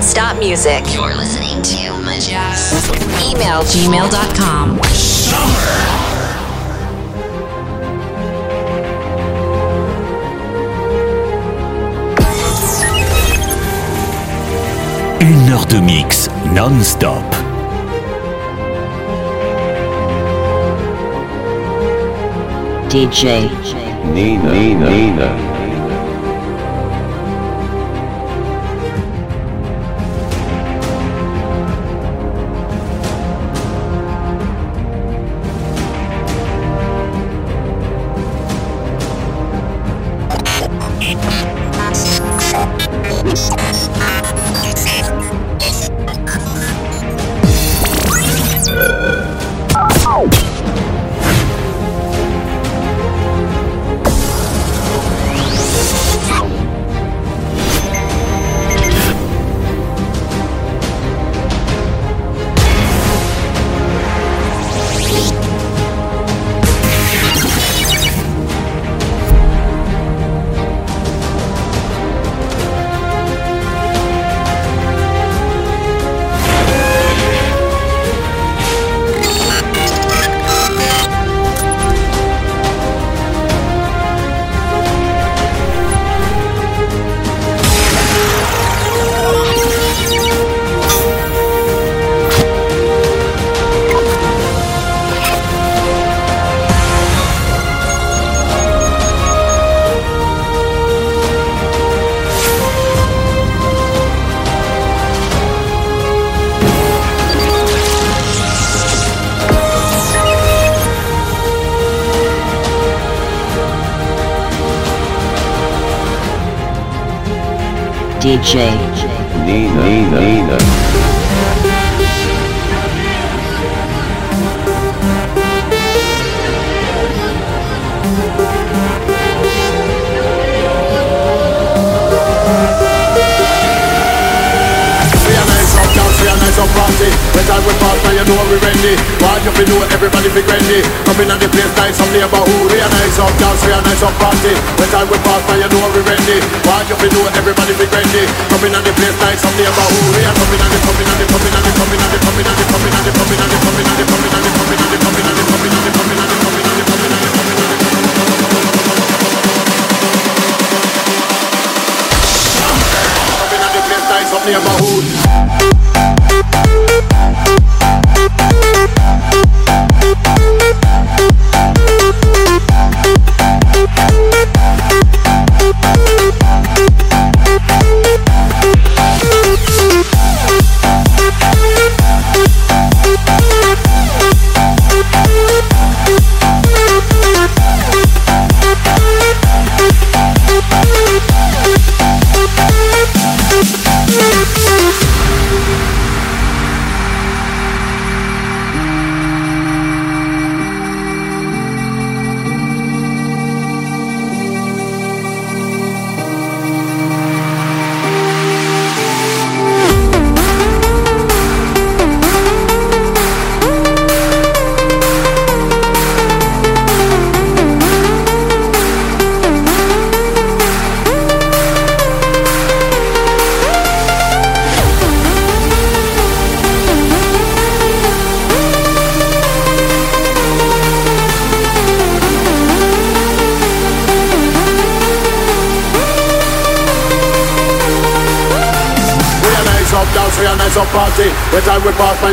non-stop music. You're listening to Majaz. Email gmail.com. Summer. Une heure de mix non-stop. DJ Nina, Nina, Nina. DJ Nina Nina, Nina. Party, better we party Pass, now you fi know everybody be ready Come in at the place, nice some neighborhood nice up dance, we a nice up party When time we pass, now you know we ready Why you fi know everybody be ready Come in at the place, nice some neighborhood We a coming at the coming at the coming at the coming at the coming at the coming at the coming at the coming at the coming at the coming at the coming at the coming at the coming at the coming at the coming at the Coming at the place, nice some neighborhood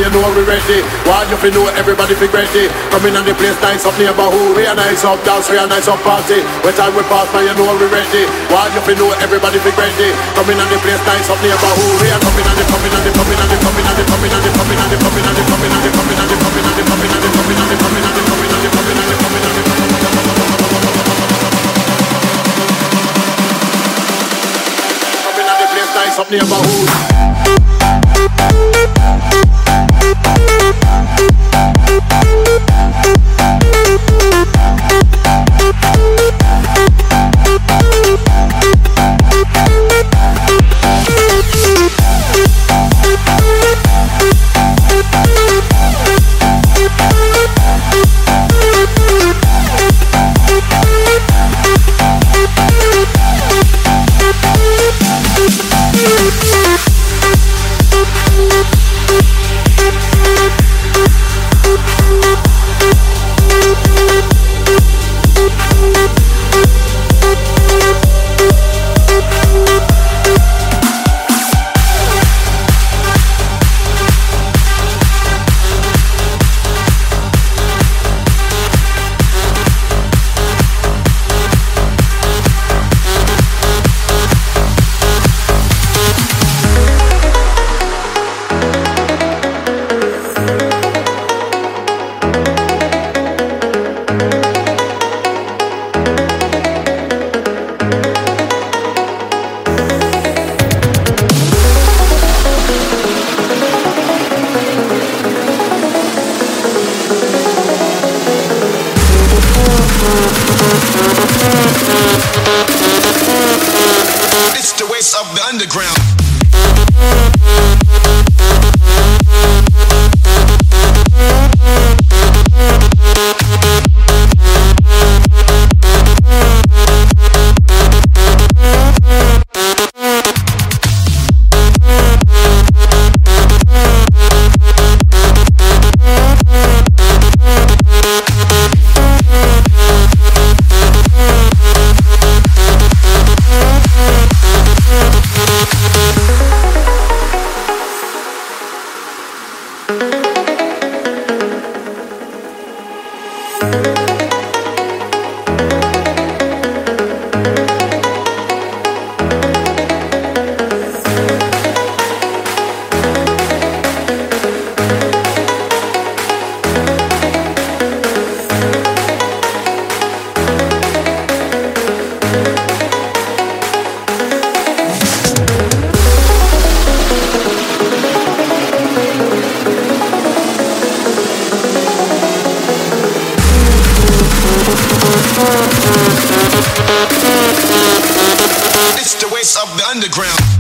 you know we ready. Why you fi know everybody fi ready? Come in and the place nice up neighborhood. We a nice up dance, we a nice up party. When time we pass, man, you know we ready. Why you fi know everybody fi ready? Come in and the place nice up neighborhood. We a coming and the coming and the coming and the coming and the coming and the coming and the coming and the coming and the coming and the coming and the coming and the coming and the coming and the coming and the coming and the coming and the coming and the place nice up neighborhood. underground.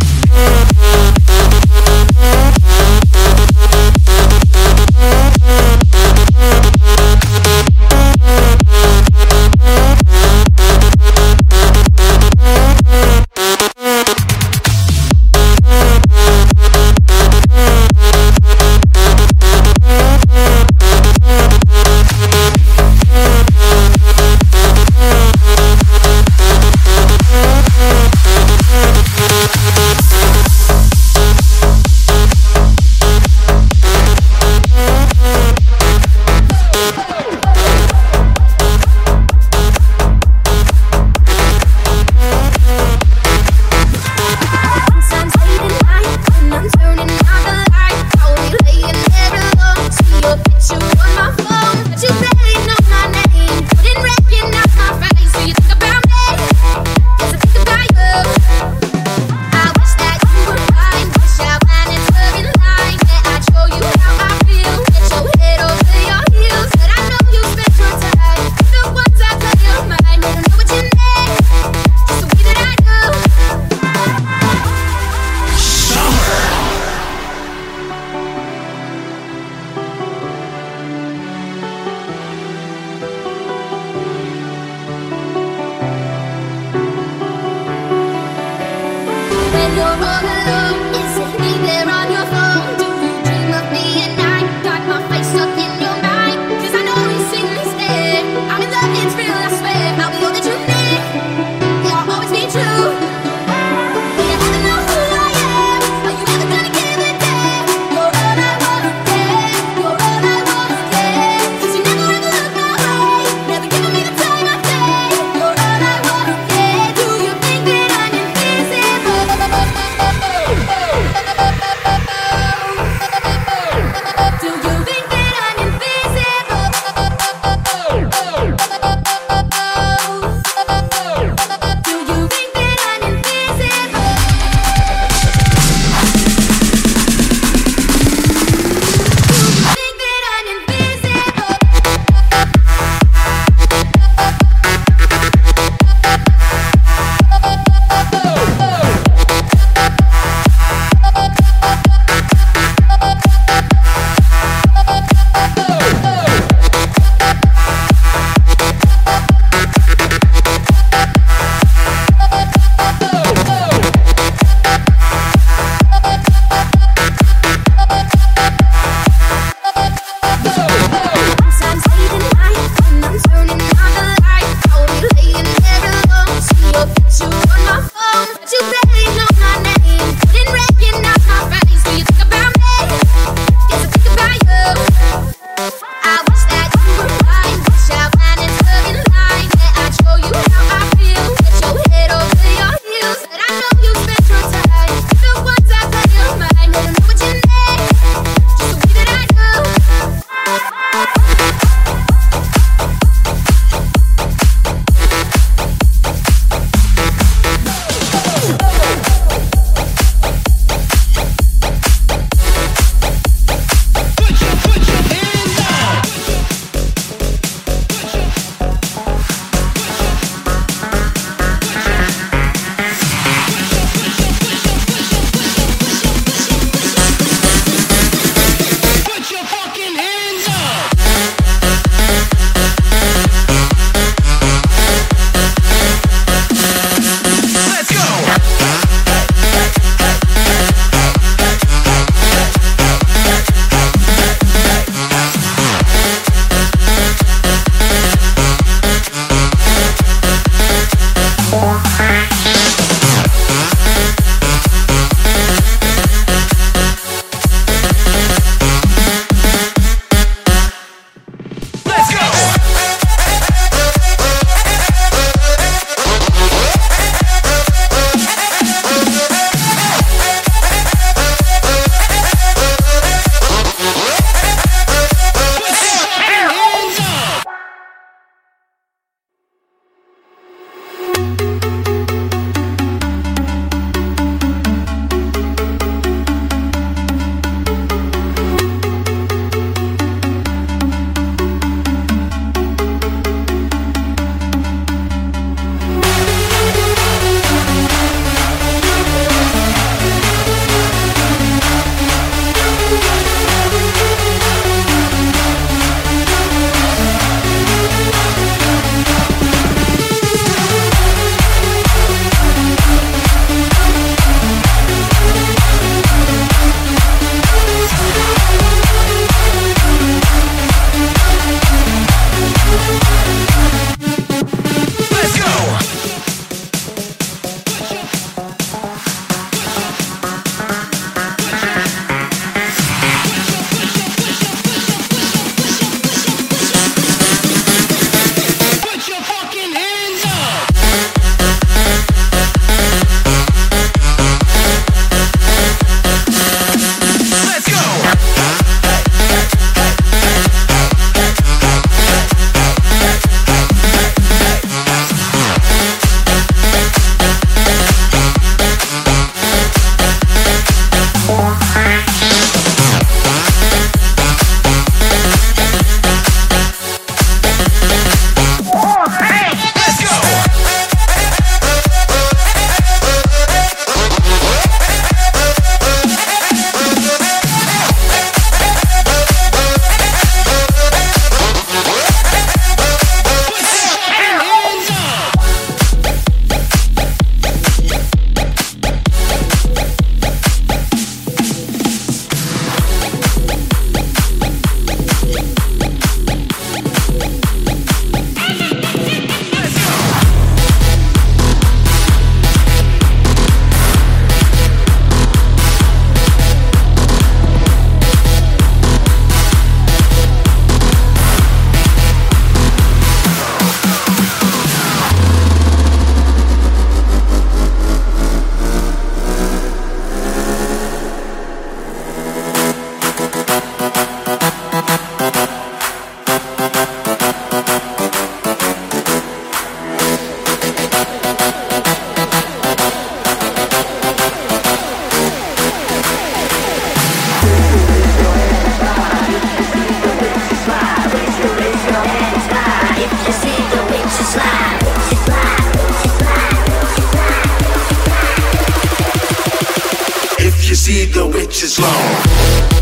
see the witches long.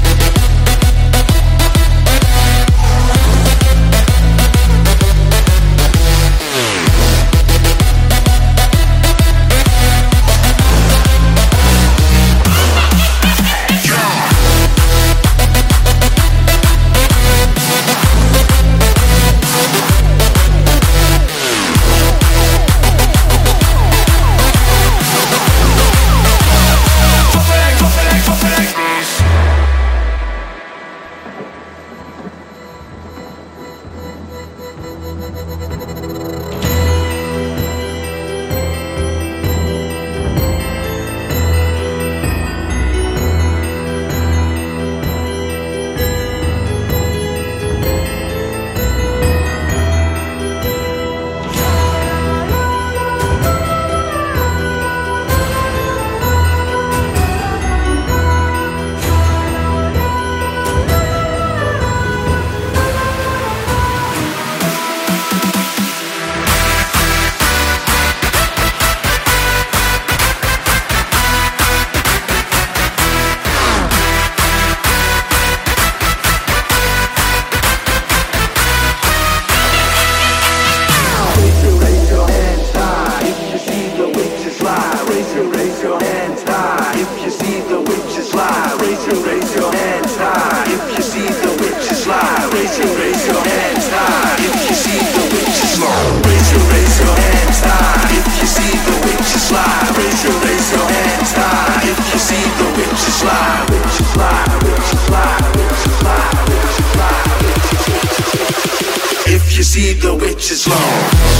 see the witches long.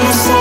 I'm sorry.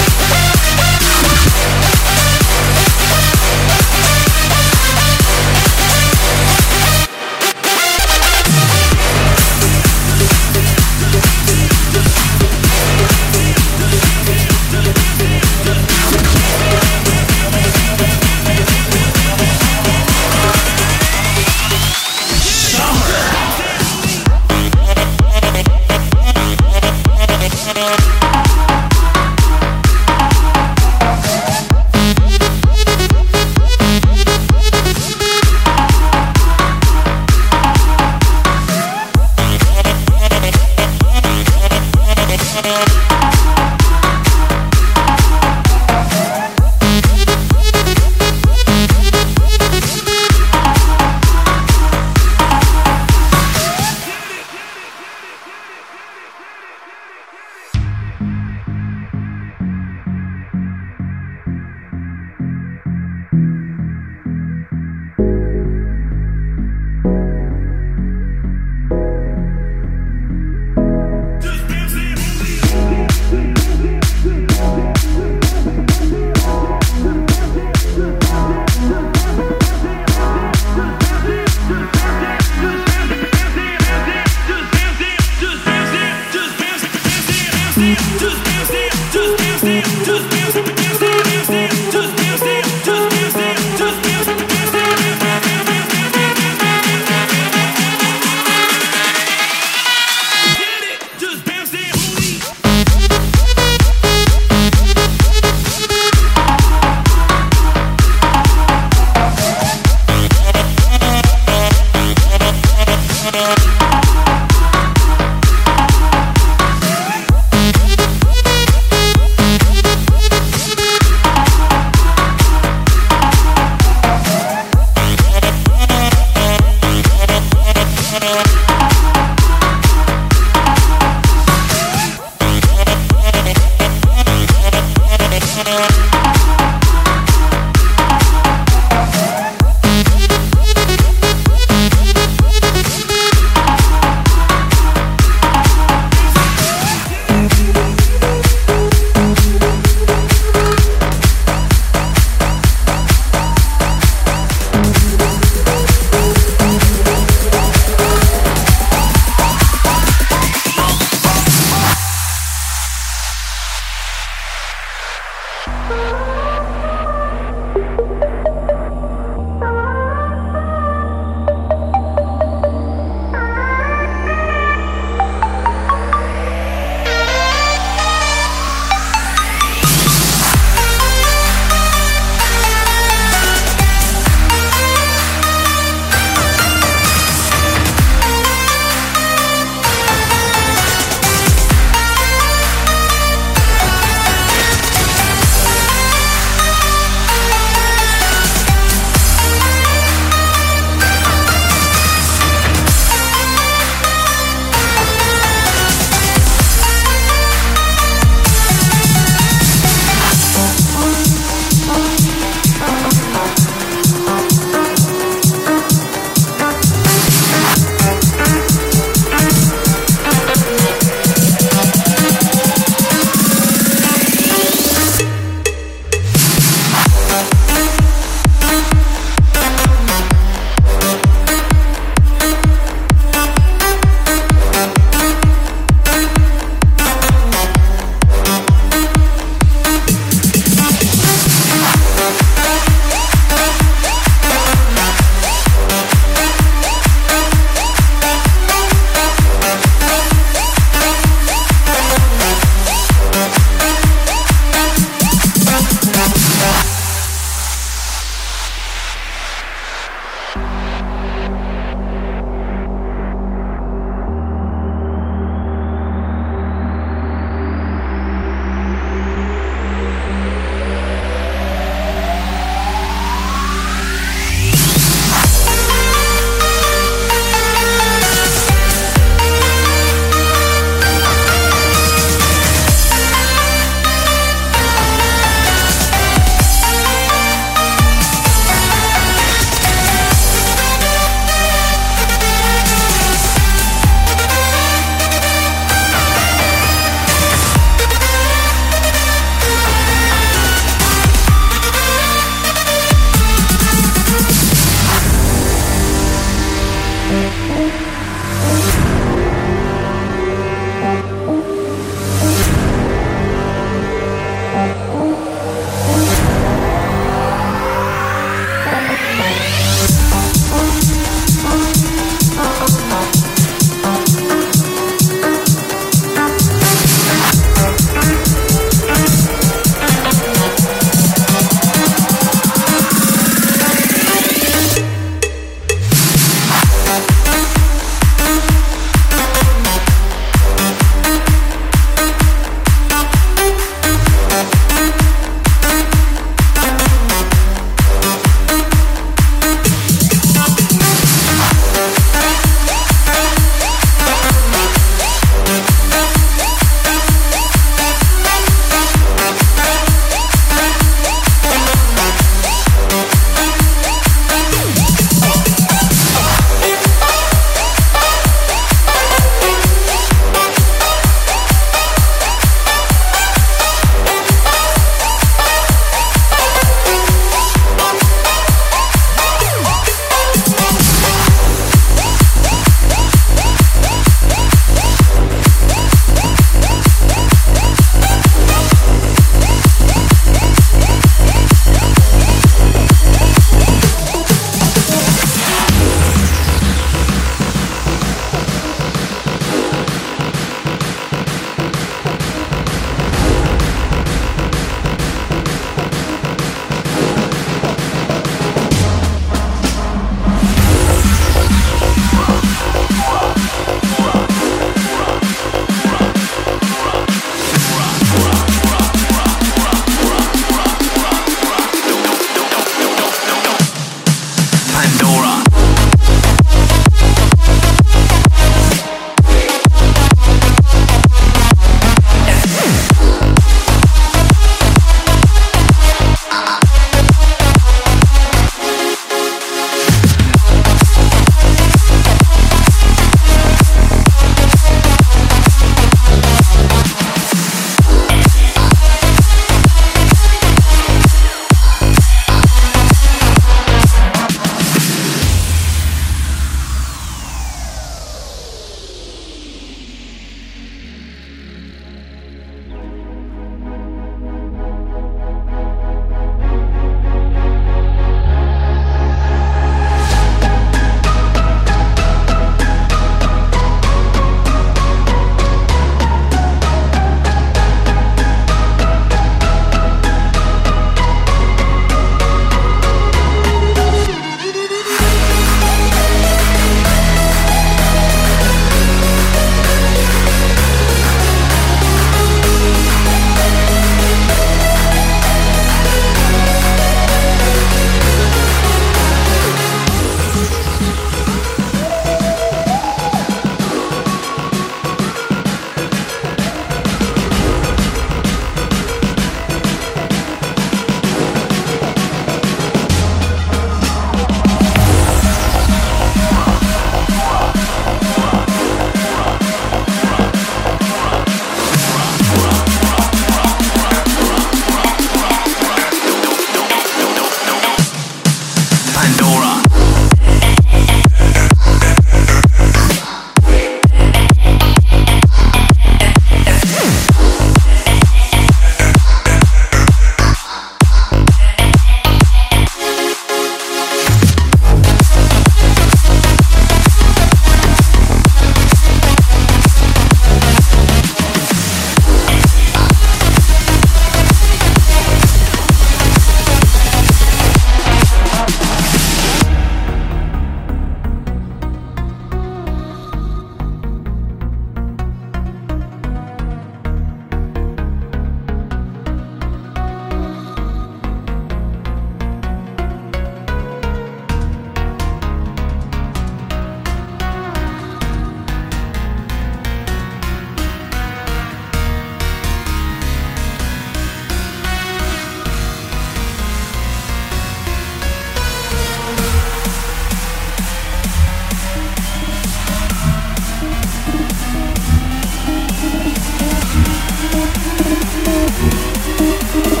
Música